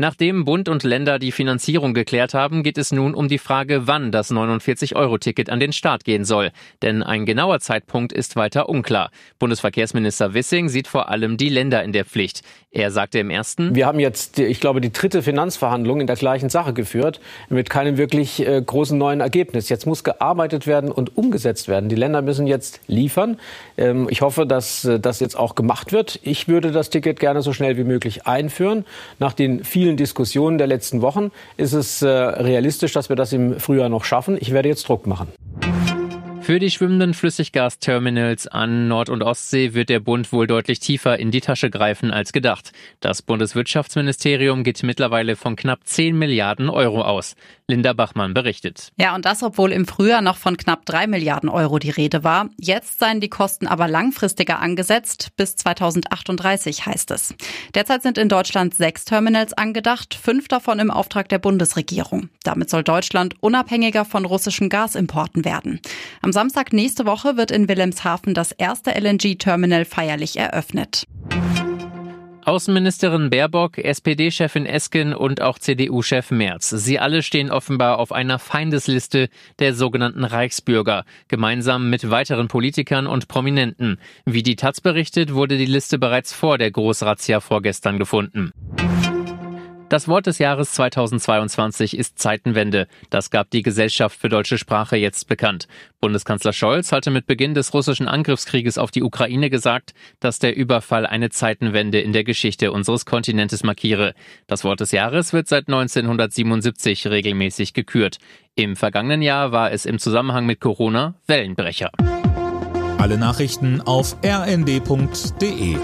Nachdem Bund und Länder die Finanzierung geklärt haben, geht es nun um die Frage, wann das 49-Euro-Ticket an den Start gehen soll. Denn ein genauer Zeitpunkt ist weiter unklar. Bundesverkehrsminister Wissing sieht vor allem die Länder in der Pflicht. Er sagte im ersten, Wir haben jetzt, ich glaube, die dritte Finanzverhandlung in der gleichen Sache geführt, mit keinem wirklich äh, großen neuen Ergebnis. Jetzt muss gearbeitet werden und umgesetzt werden. Die Länder müssen jetzt liefern. Ähm, ich hoffe, dass äh, das jetzt auch gemacht wird. Ich würde das Ticket gerne so schnell wie möglich einführen. Nach den vielen vielen Diskussionen der letzten Wochen ist es äh, realistisch, dass wir das im Frühjahr noch schaffen. Ich werde jetzt Druck machen. Für die schwimmenden Flüssiggasterminals an Nord- und Ostsee wird der Bund wohl deutlich tiefer in die Tasche greifen als gedacht. Das Bundeswirtschaftsministerium geht mittlerweile von knapp 10 Milliarden Euro aus. Linda Bachmann berichtet. Ja, und das, obwohl im Frühjahr noch von knapp 3 Milliarden Euro die Rede war. Jetzt seien die Kosten aber langfristiger angesetzt. Bis 2038 heißt es. Derzeit sind in Deutschland sechs Terminals angedacht, fünf davon im Auftrag der Bundesregierung. Damit soll Deutschland unabhängiger von russischen Gasimporten werden. Am Samstag nächste Woche wird in Wilhelmshaven das erste LNG-Terminal feierlich eröffnet. Außenministerin Baerbock, SPD-Chefin Esken und auch CDU-Chef Merz. Sie alle stehen offenbar auf einer Feindesliste der sogenannten Reichsbürger, gemeinsam mit weiteren Politikern und Prominenten. Wie die Taz berichtet, wurde die Liste bereits vor der Großrazzia vorgestern gefunden. Das Wort des Jahres 2022 ist Zeitenwende. Das gab die Gesellschaft für deutsche Sprache jetzt bekannt. Bundeskanzler Scholz hatte mit Beginn des russischen Angriffskrieges auf die Ukraine gesagt, dass der Überfall eine Zeitenwende in der Geschichte unseres Kontinentes markiere. Das Wort des Jahres wird seit 1977 regelmäßig gekürt. Im vergangenen Jahr war es im Zusammenhang mit Corona Wellenbrecher. Alle Nachrichten auf rnd.de